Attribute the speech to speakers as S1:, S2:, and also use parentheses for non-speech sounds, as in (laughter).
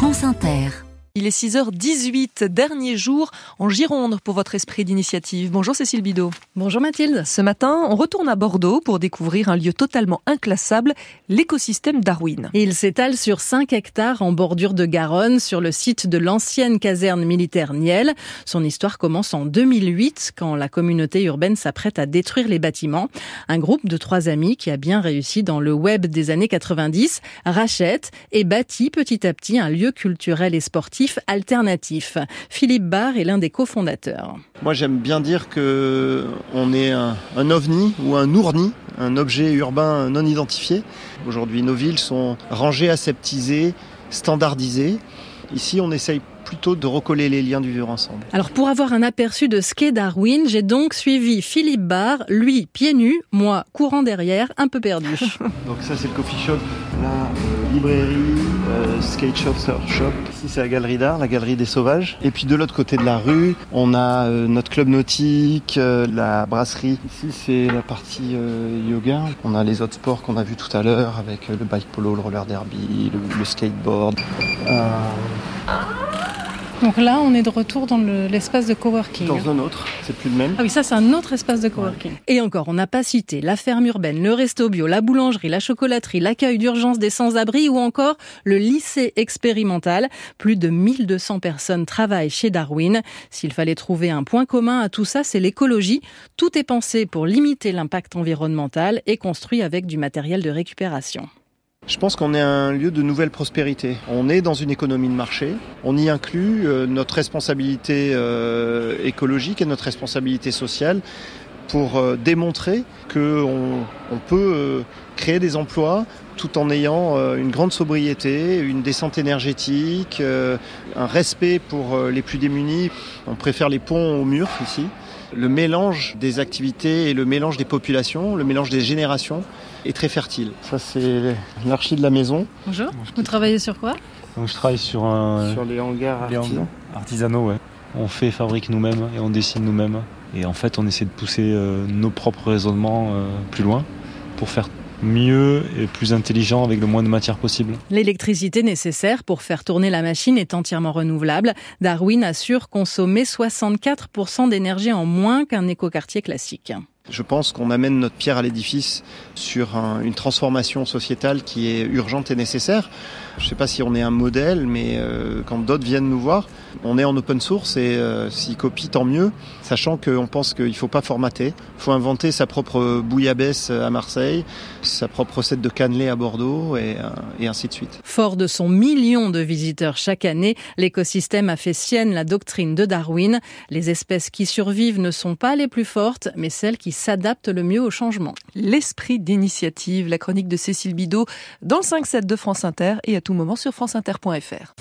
S1: France Inter.
S2: Il est 6h18, dernier jour en Gironde pour votre esprit d'initiative. Bonjour Cécile Bidot.
S3: Bonjour Mathilde.
S2: Ce matin, on retourne à Bordeaux pour découvrir un lieu totalement inclassable, l'écosystème Darwin.
S3: Il s'étale sur 5 hectares en bordure de Garonne, sur le site de l'ancienne caserne militaire Niel. Son histoire commence en 2008, quand la communauté urbaine s'apprête à détruire les bâtiments. Un groupe de trois amis qui a bien réussi dans le web des années 90 rachète et bâtit petit à petit un lieu culturel et sportif alternatif. Philippe Barr est l'un des cofondateurs.
S4: Moi j'aime bien dire que on est un, ovni ou un ourni, un objet urbain non identifié. Aujourd'hui nos villes sont rangées, aseptisées, standardisées. Ici on essaye plutôt de recoller les liens du vivre ensemble.
S3: Alors pour avoir un aperçu de ce qu'est Darwin, j'ai donc suivi Philippe Barr, lui pieds nus, moi courant derrière, un peu perdu. (laughs)
S4: donc ça c'est le coffee shop, la euh, librairie, euh, skate shop, surf shop. Ici c'est la galerie d'art, la galerie des sauvages. Et puis de l'autre côté de la rue, on a euh, notre club nautique, euh, la brasserie. Ici c'est la partie euh, yoga. On a les autres sports qu'on a vu tout à l'heure avec le bike polo, le roller derby, le, le skateboard.
S3: Donc là, on est de retour dans l'espace de coworking.
S4: Dans un autre, c'est plus le même.
S3: Ah oui, ça c'est un autre espace de coworking. Ouais. Et encore, on n'a pas cité la ferme urbaine, le resto bio, la boulangerie, la chocolaterie, l'accueil d'urgence des sans-abri ou encore le lycée expérimental. Plus de 1200 personnes travaillent chez Darwin. S'il fallait trouver un point commun à tout ça, c'est l'écologie. Tout est pensé pour limiter l'impact environnemental et construit avec du matériel de récupération.
S4: Je pense qu'on est un lieu de nouvelle prospérité. On est dans une économie de marché. On y inclut euh, notre responsabilité euh, écologique et notre responsabilité sociale pour euh, démontrer qu'on on peut créer des emplois tout en ayant une grande sobriété, une descente énergétique, un respect pour les plus démunis. On préfère les ponts aux murs ici le mélange des activités et le mélange des populations, le mélange des générations est très fertile. Ça, c'est l'archi de la maison.
S3: Bonjour. Vous travaillez sur quoi?
S5: Donc, je travaille sur un.
S4: Sur les hangars
S5: les
S4: artisanaux.
S5: Artisanaux, ouais. On fait, fabrique nous-mêmes et on dessine nous-mêmes. Et en fait, on essaie de pousser euh, nos propres raisonnements euh, plus loin pour faire mieux et plus intelligent avec le moins de matière possible.
S3: L'électricité nécessaire pour faire tourner la machine est entièrement renouvelable. Darwin assure consommer 64% d'énergie en moins qu'un écoquartier classique.
S4: Je pense qu'on amène notre pierre à l'édifice sur un, une transformation sociétale qui est urgente et nécessaire. Je ne sais pas si on est un modèle, mais euh, quand d'autres viennent nous voir, on est en open source et euh, s'ils copient, tant mieux, sachant qu'on pense qu'il ne faut pas formater. Il faut inventer sa propre bouillabaisse à Marseille, sa propre recette de cannelé à Bordeaux et, euh, et ainsi de suite.
S3: Fort de son million de visiteurs chaque année, l'écosystème a fait sienne la doctrine de Darwin. Les espèces qui survivent ne sont pas les plus fortes, mais celles qui s'adaptent le mieux au changement.
S2: L'esprit d'initiative, la chronique de Cécile Bidot dans le 5-7 de France Inter et à tout moment sur franceinter.fr.